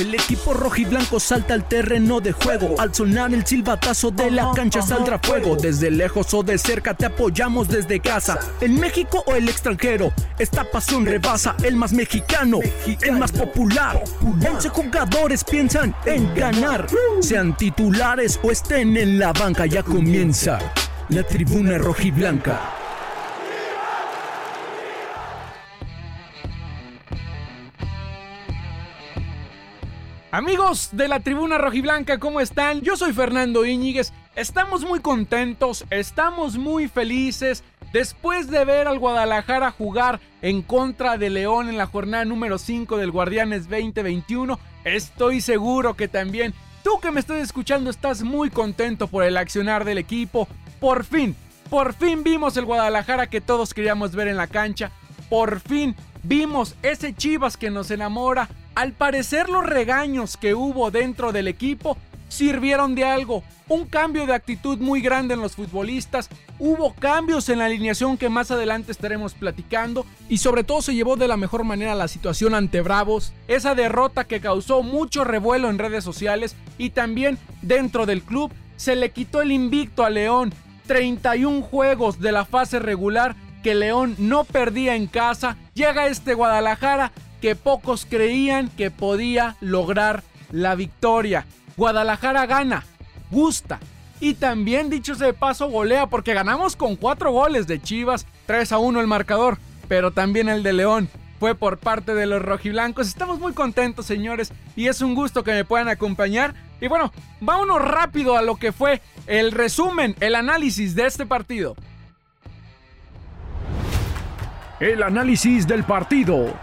El equipo rojiblanco salta al terreno de juego. Al sonar el silbatazo de la cancha saldrá fuego. Desde lejos o de cerca te apoyamos desde casa. En México o el extranjero, esta pasión rebasa el más mexicano, el más popular. 11 jugadores piensan en ganar. Sean titulares o estén en la banca, ya comienza la tribuna rojiblanca. Amigos de la tribuna rojiblanca, ¿cómo están? Yo soy Fernando Íñiguez. Estamos muy contentos, estamos muy felices. Después de ver al Guadalajara jugar en contra de León en la jornada número 5 del Guardianes 2021, estoy seguro que también tú que me estás escuchando estás muy contento por el accionar del equipo. Por fin, por fin vimos el Guadalajara que todos queríamos ver en la cancha. Por fin vimos ese Chivas que nos enamora al parecer los regaños que hubo dentro del equipo sirvieron de algo. Un cambio de actitud muy grande en los futbolistas. Hubo cambios en la alineación que más adelante estaremos platicando. Y sobre todo se llevó de la mejor manera la situación ante Bravos. Esa derrota que causó mucho revuelo en redes sociales. Y también dentro del club se le quitó el invicto a León. 31 juegos de la fase regular que León no perdía en casa. Llega este Guadalajara que pocos creían que podía lograr la victoria. Guadalajara gana, gusta. Y también, dicho de paso, golea porque ganamos con 4 goles de Chivas, 3 a 1 el marcador, pero también el de León fue por parte de los rojiblancos. Estamos muy contentos, señores, y es un gusto que me puedan acompañar. Y bueno, vámonos rápido a lo que fue el resumen, el análisis de este partido. El análisis del partido.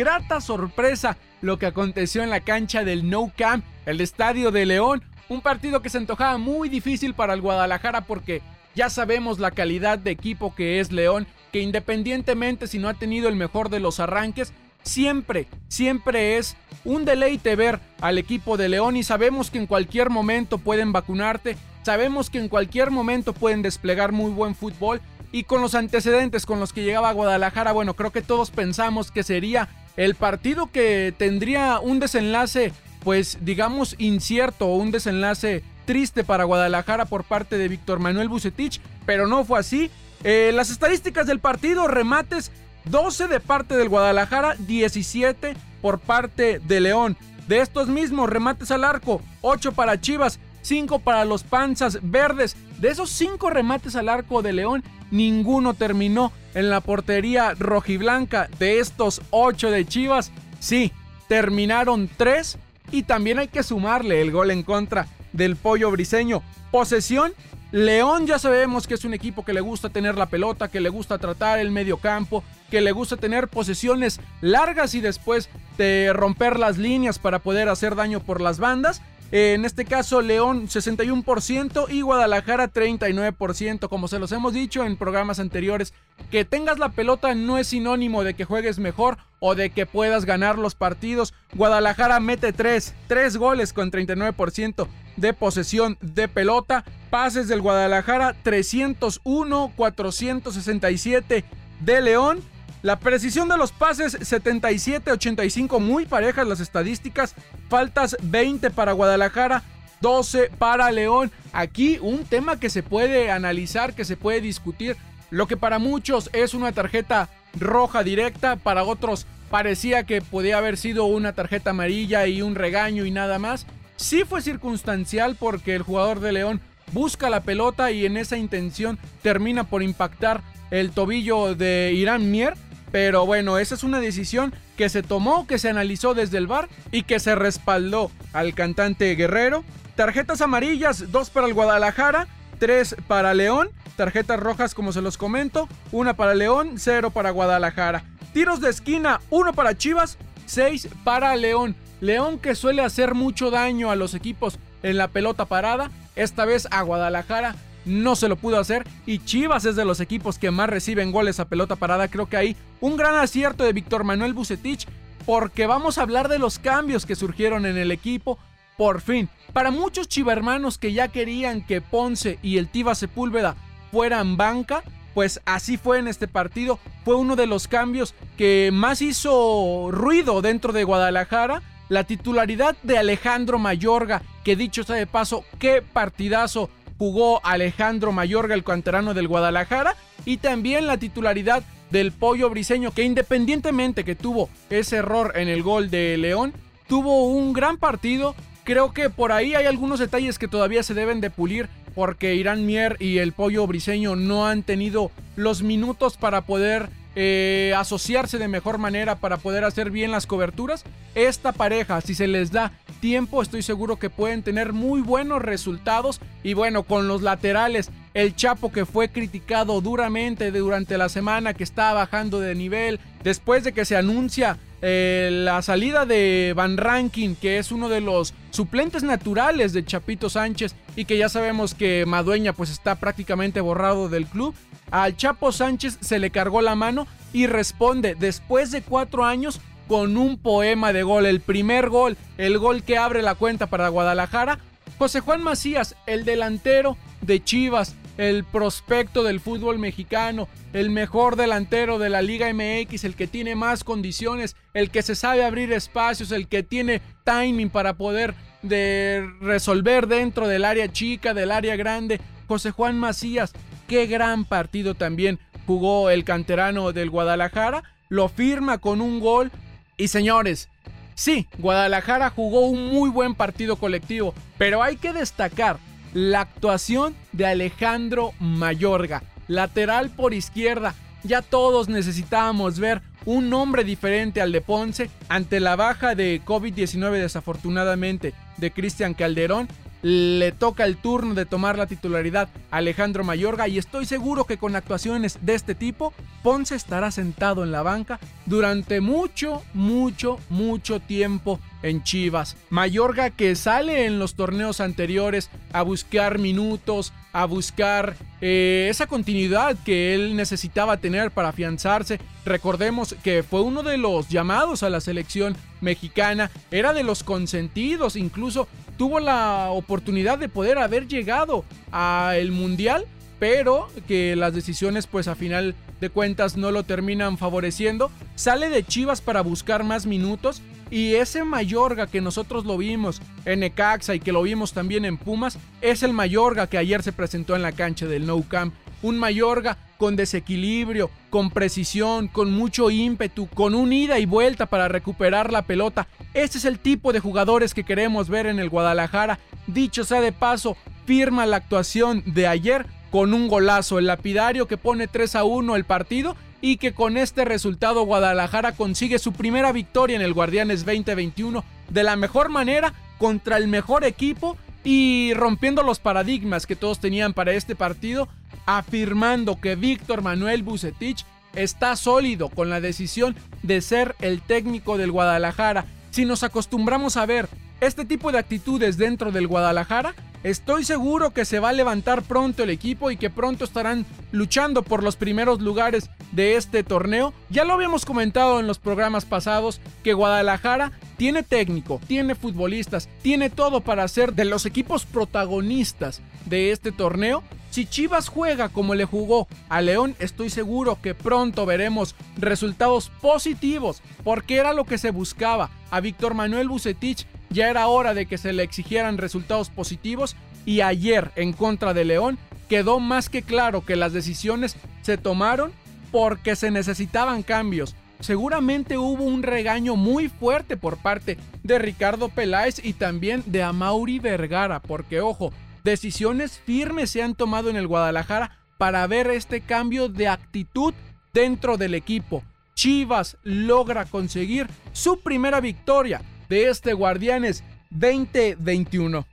Grata sorpresa lo que aconteció en la cancha del No Camp, el estadio de León, un partido que se antojaba muy difícil para el Guadalajara porque ya sabemos la calidad de equipo que es León, que independientemente si no ha tenido el mejor de los arranques, siempre, siempre es un deleite ver al equipo de León y sabemos que en cualquier momento pueden vacunarte, sabemos que en cualquier momento pueden desplegar muy buen fútbol y con los antecedentes con los que llegaba a Guadalajara, bueno, creo que todos pensamos que sería el partido que tendría un desenlace, pues digamos, incierto un desenlace triste para Guadalajara por parte de Víctor Manuel Bucetich, pero no fue así. Eh, las estadísticas del partido, remates 12 de parte del Guadalajara, 17 por parte de León. De estos mismos remates al arco, 8 para Chivas, 5 para los Panzas Verdes. De esos 5 remates al arco de León, ninguno terminó en la portería rojiblanca. De estos 8 de Chivas, sí, terminaron 3 y también hay que sumarle el gol en contra del pollo briseño. Posesión, León ya sabemos que es un equipo que le gusta tener la pelota, que le gusta tratar el medio campo, que le gusta tener posesiones largas y después de romper las líneas para poder hacer daño por las bandas. En este caso, León 61% y Guadalajara 39%. Como se los hemos dicho en programas anteriores, que tengas la pelota no es sinónimo de que juegues mejor o de que puedas ganar los partidos. Guadalajara mete 3, 3 goles con 39% de posesión de pelota. Pases del Guadalajara 301, 467 de León. La precisión de los pases 77-85, muy parejas las estadísticas. Faltas 20 para Guadalajara, 12 para León. Aquí un tema que se puede analizar, que se puede discutir. Lo que para muchos es una tarjeta roja directa, para otros parecía que podía haber sido una tarjeta amarilla y un regaño y nada más. Sí fue circunstancial porque el jugador de León busca la pelota y en esa intención termina por impactar el tobillo de Irán Mier pero bueno, esa es una decisión que se tomó, que se analizó desde el bar y que se respaldó al cantante Guerrero. Tarjetas amarillas, dos para el Guadalajara, tres para León. Tarjetas rojas, como se los comento, una para León, cero para Guadalajara. Tiros de esquina, uno para Chivas, seis para León. León que suele hacer mucho daño a los equipos en la pelota parada, esta vez a Guadalajara no se lo pudo hacer y Chivas es de los equipos que más reciben goles a pelota parada. Creo que hay un gran acierto de Víctor Manuel Bucetich porque vamos a hablar de los cambios que surgieron en el equipo. Por fin, para muchos chivermanos que ya querían que Ponce y el Tiva Sepúlveda fueran banca, pues así fue en este partido. Fue uno de los cambios que más hizo ruido dentro de Guadalajara. La titularidad de Alejandro Mayorga, que dicho sea de paso, qué partidazo jugó Alejandro Mayorga, el canterano del Guadalajara. Y también la titularidad del Pollo Briseño, que independientemente que tuvo ese error en el gol de León, tuvo un gran partido. Creo que por ahí hay algunos detalles que todavía se deben de pulir porque Irán Mier y el Pollo Briseño no han tenido los minutos para poder eh, asociarse de mejor manera para poder hacer bien las coberturas. Esta pareja, si se les da tiempo, estoy seguro que pueden tener muy buenos resultados. Y bueno, con los laterales, el Chapo que fue criticado duramente durante la semana, que está bajando de nivel, después de que se anuncia eh, la salida de Van Rankin, que es uno de los suplentes naturales de Chapito Sánchez y que ya sabemos que Madueña pues está prácticamente borrado del club. Al Chapo Sánchez se le cargó la mano y responde después de cuatro años con un poema de gol. El primer gol, el gol que abre la cuenta para Guadalajara. José Juan Macías, el delantero de Chivas, el prospecto del fútbol mexicano, el mejor delantero de la Liga MX, el que tiene más condiciones, el que se sabe abrir espacios, el que tiene timing para poder de resolver dentro del área chica, del área grande. José Juan Macías, qué gran partido también jugó el canterano del Guadalajara, lo firma con un gol y señores, sí, Guadalajara jugó un muy buen partido colectivo, pero hay que destacar la actuación de Alejandro Mayorga, lateral por izquierda. Ya todos necesitábamos ver un nombre diferente al de Ponce ante la baja de COVID-19 desafortunadamente de Cristian Calderón le toca el turno de tomar la titularidad a Alejandro Mayorga y estoy seguro que con actuaciones de este tipo, Ponce estará sentado en la banca durante mucho, mucho, mucho tiempo en Chivas. Mayorga que sale en los torneos anteriores a buscar minutos, a buscar eh, esa continuidad que él necesitaba tener para afianzarse. Recordemos que fue uno de los llamados a la selección mexicana, era de los consentidos, incluso tuvo la oportunidad de poder haber llegado al Mundial, pero que las decisiones pues a final de cuentas no lo terminan favoreciendo. Sale de Chivas para buscar más minutos y ese Mayorga que nosotros lo vimos en Ecaxa y que lo vimos también en Pumas, es el Mayorga que ayer se presentó en la cancha del No Camp. Un Mayorga con desequilibrio, con precisión, con mucho ímpetu, con un ida y vuelta para recuperar la pelota. Ese es el tipo de jugadores que queremos ver en el Guadalajara. Dicho sea de paso, firma la actuación de ayer con un golazo, el lapidario que pone 3 a 1 el partido y que con este resultado Guadalajara consigue su primera victoria en el Guardianes 2021 de la mejor manera contra el mejor equipo y rompiendo los paradigmas que todos tenían para este partido afirmando que Víctor Manuel Bucetich está sólido con la decisión de ser el técnico del Guadalajara. Si nos acostumbramos a ver este tipo de actitudes dentro del Guadalajara, estoy seguro que se va a levantar pronto el equipo y que pronto estarán luchando por los primeros lugares de este torneo. Ya lo habíamos comentado en los programas pasados que Guadalajara tiene técnico, tiene futbolistas, tiene todo para ser de los equipos protagonistas de este torneo si Chivas juega como le jugó a León, estoy seguro que pronto veremos resultados positivos, porque era lo que se buscaba. A Víctor Manuel Bucetich ya era hora de que se le exigieran resultados positivos y ayer en contra de León quedó más que claro que las decisiones se tomaron porque se necesitaban cambios. Seguramente hubo un regaño muy fuerte por parte de Ricardo Peláez y también de Amauri Vergara, porque ojo, decisiones firmes se han tomado en el Guadalajara para ver este cambio de actitud dentro del equipo. Chivas logra conseguir su primera victoria de este Guardianes 2021.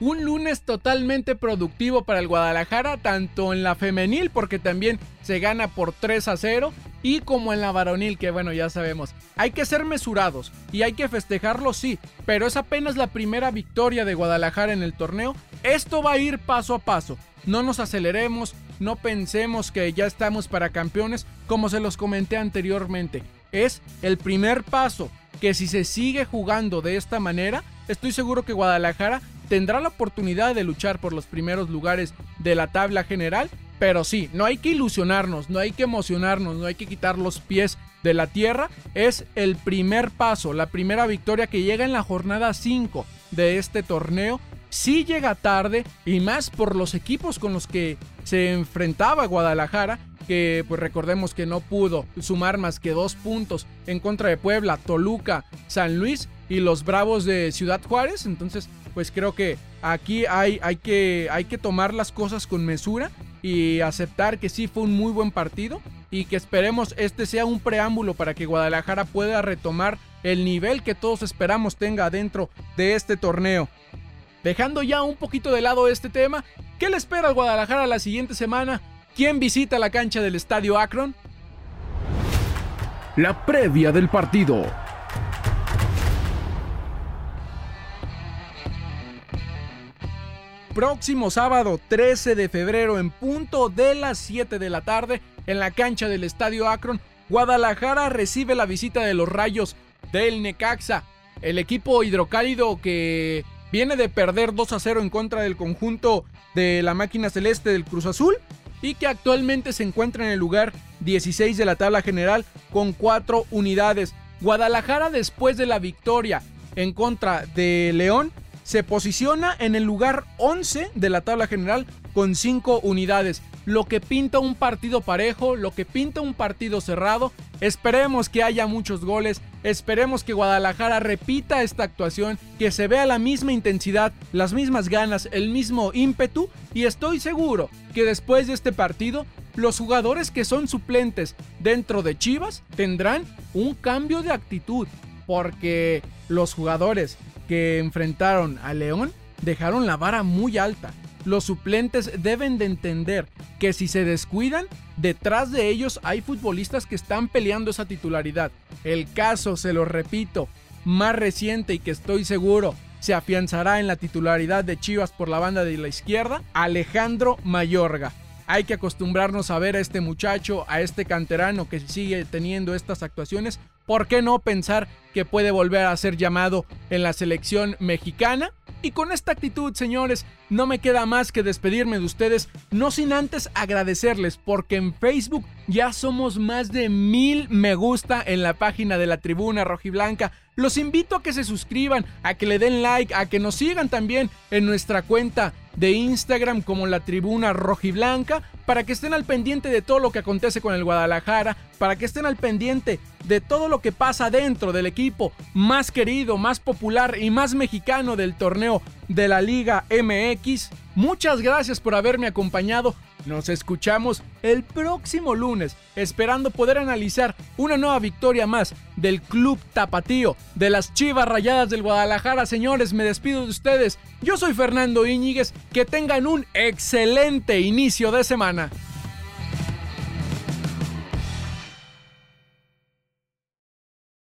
Un lunes totalmente productivo para el Guadalajara, tanto en la femenil, porque también se gana por 3 a 0, y como en la varonil, que bueno, ya sabemos. Hay que ser mesurados y hay que festejarlo, sí, pero es apenas la primera victoria de Guadalajara en el torneo. Esto va a ir paso a paso. No nos aceleremos, no pensemos que ya estamos para campeones, como se los comenté anteriormente. Es el primer paso que si se sigue jugando de esta manera, estoy seguro que Guadalajara tendrá la oportunidad de luchar por los primeros lugares de la tabla general Pero sí, no hay que ilusionarnos, no hay que emocionarnos, no hay que quitar los pies de la tierra. Es el primer paso, la primera victoria que llega en la jornada 5 de este torneo. Sí llega tarde y más por los equipos con los que se enfrentaba Guadalajara, que pues recordemos que no pudo sumar más que dos puntos en contra de Puebla, Toluca, San Luis y los Bravos de Ciudad Juárez. Entonces, pues creo que aquí hay, hay, que, hay que tomar las cosas con mesura y aceptar que sí fue un muy buen partido y que esperemos este sea un preámbulo para que Guadalajara pueda retomar el nivel que todos esperamos tenga dentro de este torneo. Dejando ya un poquito de lado este tema, ¿qué le espera al Guadalajara la siguiente semana? ¿Quién visita la cancha del Estadio Akron? La previa del partido. Próximo sábado 13 de febrero en punto de las 7 de la tarde en la cancha del Estadio Akron, Guadalajara recibe la visita de los Rayos del Necaxa. El equipo hidrocálido que viene de perder 2 a 0 en contra del conjunto de la máquina celeste del Cruz Azul y que actualmente se encuentra en el lugar 16 de la tabla general con 4 unidades. Guadalajara después de la victoria en contra de León se posiciona en el lugar 11 de la tabla general con 5 unidades lo que pinta un partido parejo, lo que pinta un partido cerrado. Esperemos que haya muchos goles, esperemos que Guadalajara repita esta actuación, que se vea la misma intensidad, las mismas ganas, el mismo ímpetu y estoy seguro que después de este partido los jugadores que son suplentes dentro de Chivas tendrán un cambio de actitud, porque los jugadores que enfrentaron a León dejaron la vara muy alta los suplentes deben de entender que si se descuidan, detrás de ellos hay futbolistas que están peleando esa titularidad. El caso, se lo repito, más reciente y que estoy seguro se afianzará en la titularidad de Chivas por la banda de la izquierda, Alejandro Mayorga. Hay que acostumbrarnos a ver a este muchacho, a este canterano que sigue teniendo estas actuaciones. ¿Por qué no pensar que puede volver a ser llamado en la selección mexicana? Y con esta actitud, señores, no me queda más que despedirme de ustedes, no sin antes agradecerles, porque en Facebook ya somos más de mil me gusta en la página de la Tribuna Rojiblanca. Los invito a que se suscriban, a que le den like, a que nos sigan también en nuestra cuenta de Instagram como la Tribuna Rojiblanca, para que estén al pendiente de todo lo que acontece con el Guadalajara, para que estén al pendiente de todo lo que pasa dentro del más querido, más popular y más mexicano del torneo de la Liga MX. Muchas gracias por haberme acompañado. Nos escuchamos el próximo lunes, esperando poder analizar una nueva victoria más del Club Tapatío, de las Chivas Rayadas del Guadalajara. Señores, me despido de ustedes. Yo soy Fernando Íñiguez. Que tengan un excelente inicio de semana.